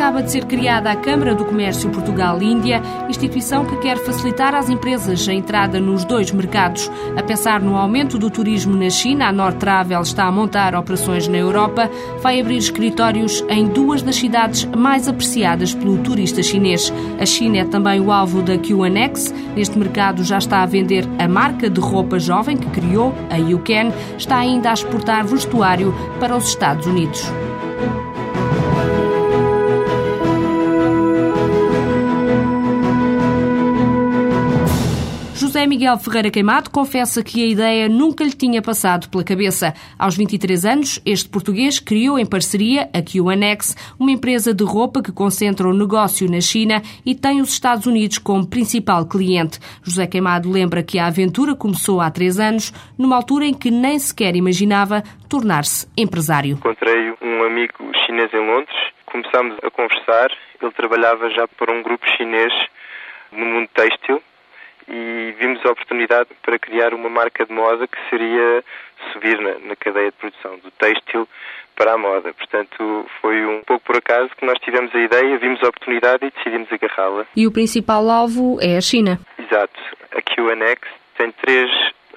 acaba de ser criada a Câmara do Comércio Portugal-Índia, instituição que quer facilitar às empresas a entrada nos dois mercados. A pensar no aumento do turismo na China, a Nord Travel está a montar operações na Europa, vai abrir escritórios em duas das cidades mais apreciadas pelo turista chinês. A China é também o alvo da QNX. Neste mercado já está a vender a marca de roupa jovem que criou, a YouCan, está ainda a exportar vestuário para os Estados Unidos. José Miguel Ferreira Queimado confessa que a ideia nunca lhe tinha passado pela cabeça. Aos 23 anos, este português criou em parceria a QAnex, uma empresa de roupa que concentra o negócio na China e tem os Estados Unidos como principal cliente. José Queimado lembra que a aventura começou há três anos, numa altura em que nem sequer imaginava tornar-se empresário. Encontrei um amigo chinês em Londres, começámos a conversar. Ele trabalhava já para um grupo chinês no mundo têxtil e vimos a oportunidade para criar uma marca de moda que seria subir na, na cadeia de produção, do têxtil para a moda. Portanto, foi um pouco por acaso que nós tivemos a ideia, vimos a oportunidade e decidimos agarrá-la. E o principal alvo é a China. Exato. A QNX tem três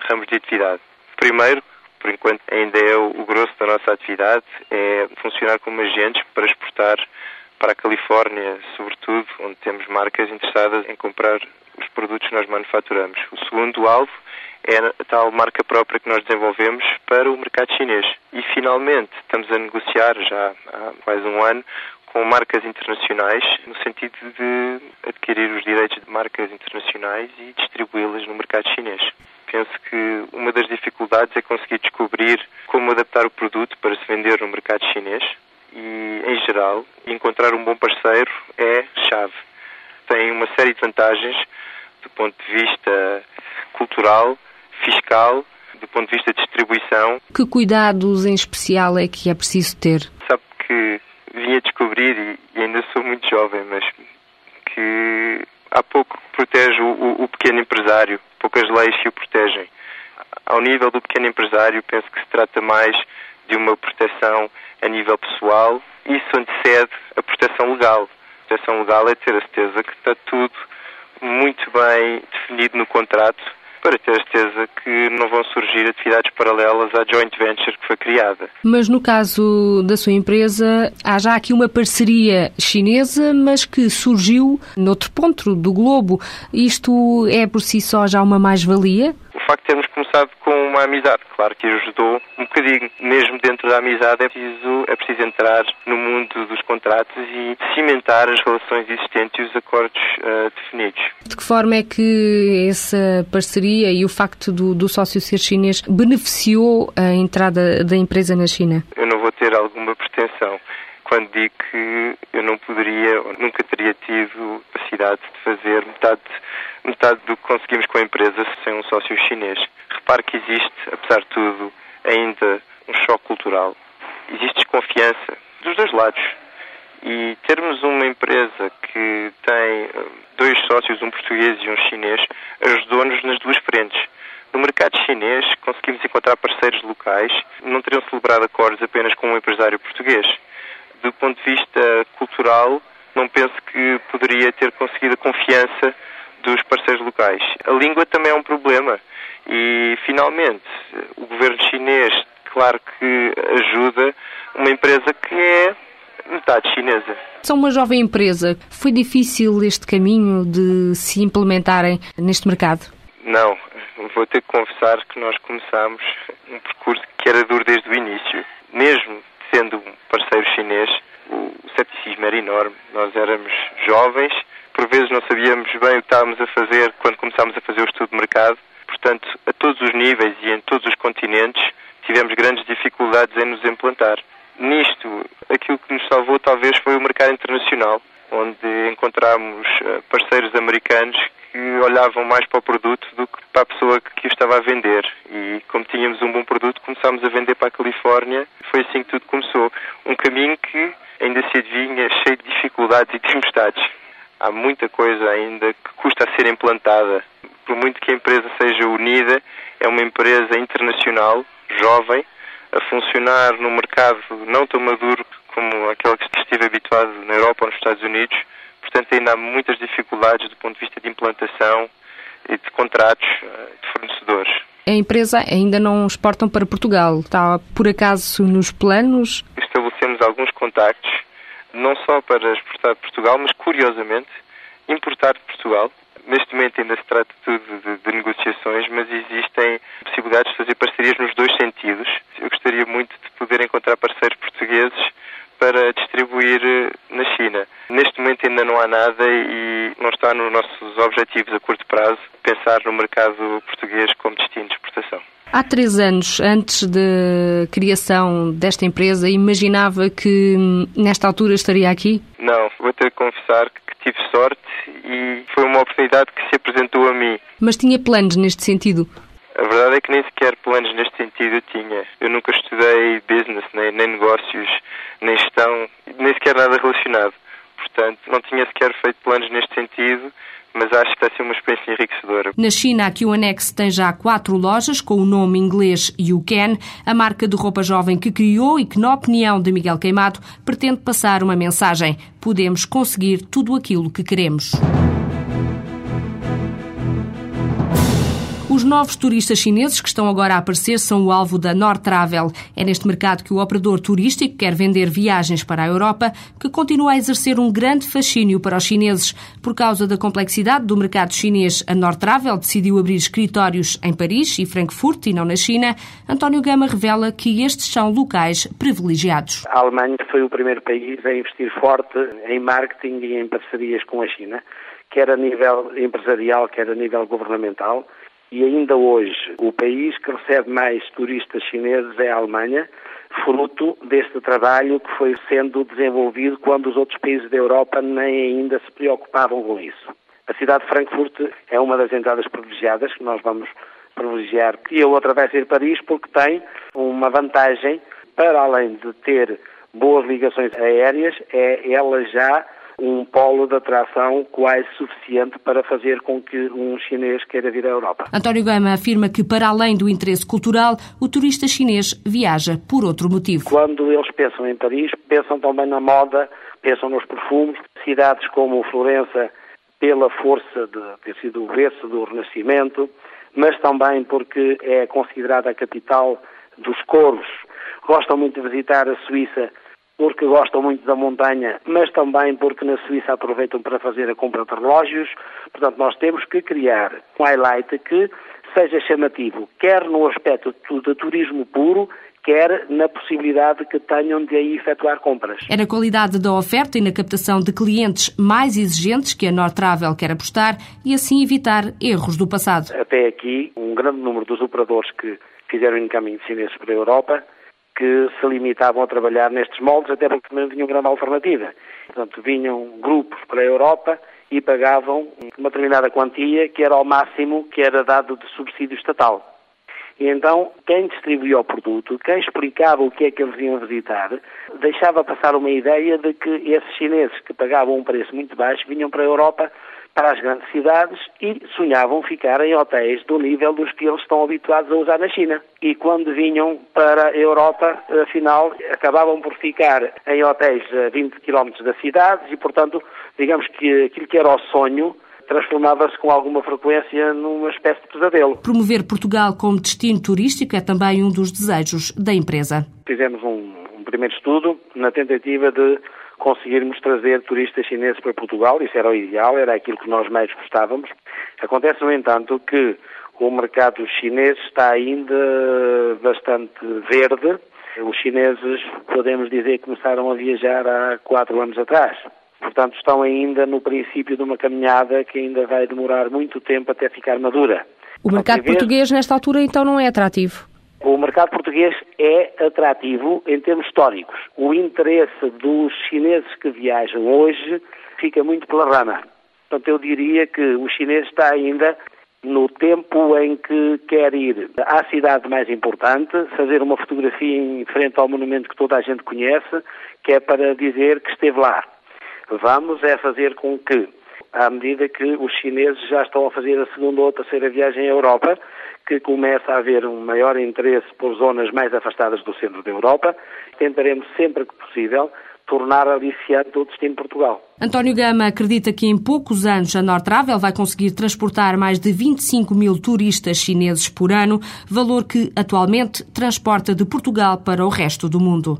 ramos de atividade. Primeiro, por enquanto ainda é o grosso da nossa atividade, é funcionar como agentes para exportar para a Califórnia, sobretudo, onde temos marcas interessadas em comprar os produtos que nós manufaturamos. O segundo alvo é a tal marca própria que nós desenvolvemos para o mercado chinês. E finalmente estamos a negociar já há mais um ano com marcas internacionais no sentido de adquirir os direitos de marcas internacionais e distribuí-las no mercado chinês. Penso que uma das dificuldades é conseguir descobrir como adaptar o produto para se vender no mercado chinês e, em geral, encontrar um bom parceiro é chave. Tem uma série de vantagens do ponto de vista cultural, fiscal, do ponto de vista de distribuição. Que cuidados em especial é que é preciso ter? Sabe que vim a descobrir, e ainda sou muito jovem, mas que há pouco protege o, o pequeno empresário, poucas leis que o protegem. Ao nível do pequeno empresário, penso que se trata mais de uma proteção a nível pessoal. Isso antecede a proteção legal. A proteção legal é ter a certeza que está tudo muito bem definido no contrato para ter certeza que não vão surgir atividades paralelas à joint venture que foi criada. Mas no caso da sua empresa, há já aqui uma parceria chinesa, mas que surgiu noutro ponto do globo. Isto é por si só já uma mais-valia? O facto de termos começado com uma amizade, claro que ajudou um bocadinho. Mesmo dentro da amizade é preciso, é preciso entrar no mundo dos contratos e cimentar as relações existentes e os acordos uh, definidos. De que forma é que essa parceria e o facto do, do sócio ser chinês beneficiou a entrada da empresa na China? Eu não vou ter alguma pretensão quando digo que eu não poderia, nunca teria tido capacidade de fazer metade, metade do que conseguimos com a empresa sem um sócio chinês. Repare que existe, apesar de tudo, ainda um choque cultural. Existe desconfiança dos dois lados. E termos uma empresa que tem eh, dois sócios, um português e um chinês, ajudou-nos nas duas frentes. No mercado chinês, conseguimos encontrar parceiros locais, não teriam celebrado acordos apenas com um empresário português. Do ponto de vista cultural, não penso que poderia ter conseguido a confiança dos parceiros locais. A língua também é um problema. E, finalmente, o governo chinês, claro que ajuda uma empresa que é metade chinesa. São uma jovem empresa. Foi difícil este caminho de se implementarem neste mercado? Não. Vou ter que confessar que nós começámos um percurso que era duro desde o início. Mesmo sendo um parceiro chinês, o cepticismo era enorme. Nós éramos jovens, por vezes não sabíamos bem o que estávamos a fazer quando começámos a fazer o estudo de mercado. Portanto, a todos os níveis e em todos os continentes, tivemos grandes dificuldades em nos implantar. Nisto, aquilo que nos salvou talvez foi o mercado internacional, onde encontramos eh, parceiros americanos que olhavam mais para o produto do que para a pessoa que o estava a vender. E como tínhamos um bom produto, começámos a vender para a Califórnia. Foi assim que tudo começou. Um caminho que ainda se adivinha cheio de dificuldades e tempestades. Há muita coisa ainda que custa a ser implantada. Por muito que a empresa seja unida, é uma empresa internacional, jovem, a funcionar num mercado não tão maduro como aquela que estive habituado na Europa ou nos Estados Unidos. Portanto, ainda há muitas dificuldades do ponto de vista de implantação e de contratos eh, de fornecedores. A empresa ainda não exportam para Portugal. Está por acaso nos planos? Estabelecemos alguns contactos, não só para exportar de Portugal, mas curiosamente importar de Portugal. Neste momento ainda se trata tudo de, de, negociações, mas existem possibilidades de fazer parcerias nos dois sentidos. Eu gostaria muito de poder encontrar parceiros portugueses para distribuir eh, na China. Neste momento ainda não há nada e não está nos nossos objetivos a curto prazo pensar no mercado português como destino de exportação. Há três anos, antes da criação desta empresa, imaginava que hum, nesta altura estaria aqui? Não, vou ter que confessar que tive sorte e foi uma oportunidade que se apresentou a mim. Mas tinha planos neste sentido? A verdade é que nem sequer planos neste sentido eu tinha. Eu nunca estudei business, nem, nem negócios, nem gestão, nem sequer nada relacionado. Portanto, não tinha sequer feito planos neste sentido mas acho que vai ser uma experiência enriquecedora. Na China, a QNX tem já quatro lojas com o nome inglês YouCan, a marca de roupa jovem que criou e que, na opinião de Miguel Queimado, pretende passar uma mensagem. Podemos conseguir tudo aquilo que queremos. Os novos turistas chineses que estão agora a aparecer são o alvo da Travel. É neste mercado que o operador turístico quer vender viagens para a Europa, que continua a exercer um grande fascínio para os chineses. Por causa da complexidade do mercado chinês, a Travel decidiu abrir escritórios em Paris e Frankfurt e não na China. António Gama revela que estes são locais privilegiados. A Alemanha foi o primeiro país a investir forte em marketing e em parcerias com a China, quer a nível empresarial, quer a nível governamental e ainda hoje o país que recebe mais turistas chineses é a Alemanha, fruto deste trabalho que foi sendo desenvolvido quando os outros países da Europa nem ainda se preocupavam com isso. A cidade de Frankfurt é uma das entradas privilegiadas que nós vamos privilegiar e a outra vai ser Paris porque tem uma vantagem para além de ter boas ligações aéreas, é ela já um polo de atração quase suficiente para fazer com que um chinês queira vir à Europa. António Gama afirma que, para além do interesse cultural, o turista chinês viaja por outro motivo. Quando eles pensam em Paris, pensam também na moda, pensam nos perfumes. Cidades como Florença, pela força de ter sido o berço do Renascimento, mas também porque é considerada a capital dos couros. Gostam muito de visitar a Suíça porque gostam muito da montanha, mas também porque na Suíça aproveitam para fazer a compra de relógios. Portanto, nós temos que criar um highlight que seja chamativo, quer no aspecto de turismo puro, quer na possibilidade que tenham de aí efetuar compras. É na qualidade da oferta e na captação de clientes mais exigentes que a Nortravel quer apostar e assim evitar erros do passado. Até aqui, um grande número dos operadores que fizeram encaminho de chineses para a Europa que se limitavam a trabalhar nestes moldes, até porque não tinham grande alternativa. Portanto, vinham grupos para a Europa e pagavam uma determinada quantia que era ao máximo que era dado de subsídio estatal. E então, quem distribuía o produto, quem explicava o que é que eles iam visitar, deixava passar uma ideia de que esses chineses que pagavam um preço muito baixo vinham para a Europa para as grandes cidades e sonhavam ficar em hotéis do nível dos que eles estão habituados a usar na China. E quando vinham para a Europa, afinal, acabavam por ficar em hotéis a 20 km das cidades e, portanto, digamos que aquilo que era o sonho transformava-se com alguma frequência numa espécie de pesadelo. Promover Portugal como destino turístico é também um dos desejos da empresa. Fizemos um, um primeiro estudo na tentativa de conseguirmos trazer turistas chineses para Portugal, isso era o ideal, era aquilo que nós mais gostávamos. Acontece, no entanto, que o mercado chinês está ainda bastante verde. Os chineses, podemos dizer, começaram a viajar há quatro anos atrás. Portanto, estão ainda no princípio de uma caminhada que ainda vai demorar muito tempo até ficar madura. O mercado português, nesta altura, então, não é atrativo? O mercado português é atrativo em termos históricos. O interesse dos chineses que viajam hoje fica muito pela rama. Portanto, eu diria que o chinês está ainda no tempo em que quer ir à cidade mais importante, fazer uma fotografia em frente ao monumento que toda a gente conhece, que é para dizer que esteve lá. Vamos é fazer com que, à medida que os chineses já estão a fazer a segunda ou terceira viagem à Europa, que começa a haver um maior interesse por zonas mais afastadas do centro da Europa. Tentaremos sempre que possível tornar aliciante o destino Portugal. António Gama acredita que em poucos anos a Nortravel vai conseguir transportar mais de 25 mil turistas chineses por ano, valor que atualmente transporta de Portugal para o resto do mundo.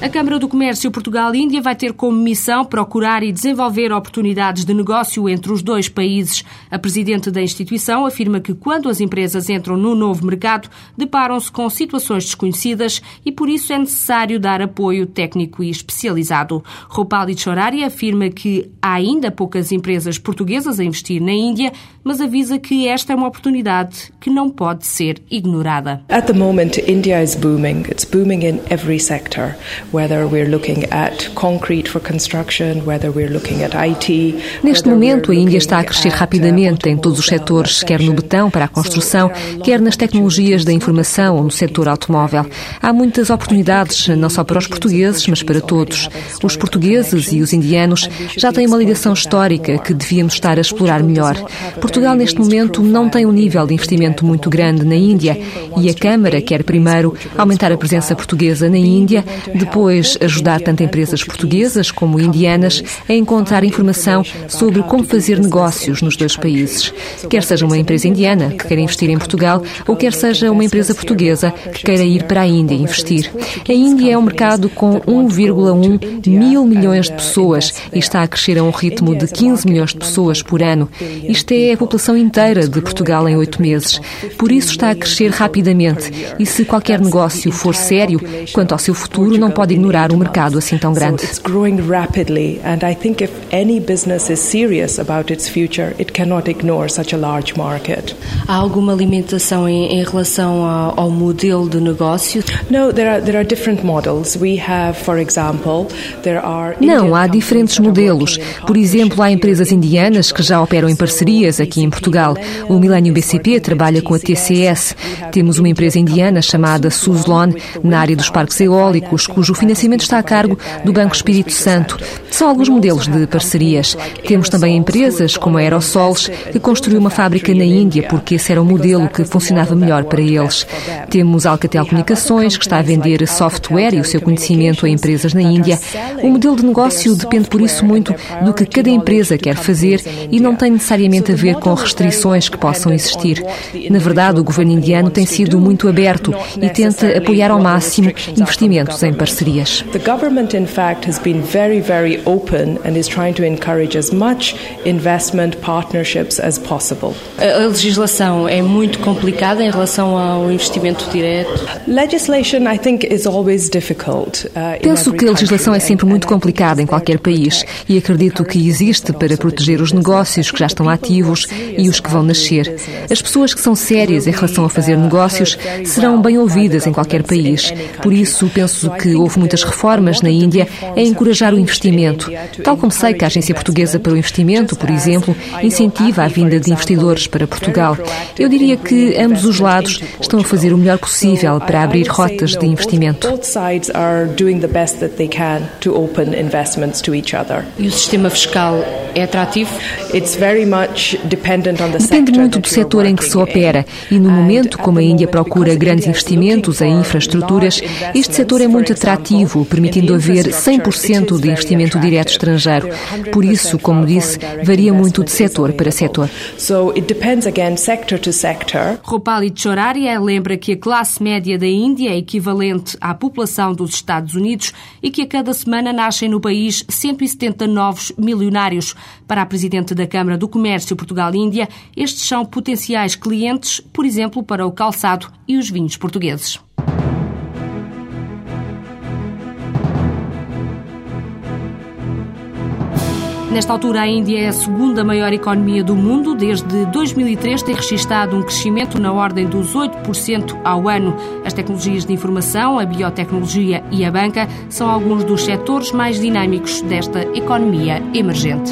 A Câmara do Comércio Portugal-Índia vai ter como missão procurar e desenvolver oportunidades de negócio entre os dois países. A presidente da instituição afirma que quando as empresas entram no novo mercado, deparam-se com situações desconhecidas e por isso é necessário dar apoio técnico e especializado. Rupali Chorari afirma que há ainda poucas empresas portuguesas a investir na Índia, mas avisa que esta é uma oportunidade que não pode ser ignorada. At the moment, India is booming. It's booming in every sector whether we're looking at concrete for construction, whether we're looking at IT. Neste momento, a Índia está a crescer uh, rapidamente em todos os setores, quer no betão para a construção, quer nas tecnologias da informação ou no setor automóvel. Há muitas oportunidades, não só para os portugueses, mas para todos. Os portugueses e os indianos já têm uma ligação histórica que devíamos estar a explorar melhor. Portugal, neste momento, não tem um nível de investimento muito grande na Índia e a Câmara quer primeiro aumentar a presença portuguesa na Índia, depois depois ajudar tanto empresas portuguesas como indianas a encontrar informação sobre como fazer negócios nos dois países. Quer seja uma empresa indiana que queira investir em Portugal ou quer seja uma empresa portuguesa que queira ir para a Índia investir. A Índia é um mercado com 1,1 mil milhões de pessoas e está a crescer a um ritmo de 15 milhões de pessoas por ano. Isto é a população inteira de Portugal em oito meses. Por isso está a crescer rapidamente e se qualquer negócio for sério quanto ao seu futuro, não pode pode ignorar um mercado assim tão grande. It's growing rapidly and I think if any business is serious about its future, it cannot ignore such a large market. Há alguma limitação em, em relação ao, ao, modelo de negócio? No, there are there are different models. We have, for example, there are Não, há diferentes modelos. Por exemplo, há empresas indianas que já operam em parcerias aqui em Portugal. O Millennium BCP trabalha com a TCS. Temos uma empresa indiana chamada Suzlon na área dos parques eólicos, cujo financiamento está a cargo do Banco Espírito Santo. São alguns modelos de parcerias. Temos também empresas como a Aerosols, que construiu uma fábrica na Índia porque esse era o modelo que funcionava melhor para eles. Temos Alcatel Comunicações, que está a vender software e o seu conhecimento a empresas na Índia. O modelo de negócio depende, por isso, muito do que cada empresa quer fazer e não tem necessariamente a ver com restrições que possam existir. Na verdade, o governo indiano tem sido muito aberto e tenta apoiar ao máximo investimentos em parceria parcerias. The government, in fact, has been very, very open and is trying to encourage as much investment partnerships as possible. A legislação é muito complicada em relação ao investimento direto. Legislation, I think, is always difficult. Uh, Penso que a legislação é sempre muito complicada em qualquer país e acredito que existe para proteger os negócios que já estão ativos e os que vão nascer. As pessoas que são sérias em relação a fazer negócios serão bem ouvidas em qualquer país. Por isso, penso que houve muitas reformas na Índia a encorajar o investimento, tal como sei que a Agência Portuguesa para o Investimento, por exemplo, incentiva a vinda de investidores para Portugal. Eu diria que ambos os lados estão a fazer o melhor possível para abrir rotas de investimento. E o sistema fiscal é atrativo? Depende muito do setor em que se opera e no momento como a Índia procura grandes investimentos em infraestruturas, este setor é muito atrativo permitindo haver 100% de investimento direto estrangeiro. Por isso, como disse, varia muito de setor para setor. Rupali Choraria lembra que a classe média da Índia é equivalente à população dos Estados Unidos e que a cada semana nascem no país 170 novos milionários. Para a Presidente da Câmara do Comércio Portugal-Índia, estes são potenciais clientes, por exemplo, para o calçado e os vinhos portugueses. Nesta altura, a Índia é a segunda maior economia do mundo. Desde 2003 tem registado um crescimento na ordem dos 8% ao ano. As tecnologias de informação, a biotecnologia e a banca são alguns dos setores mais dinâmicos desta economia emergente.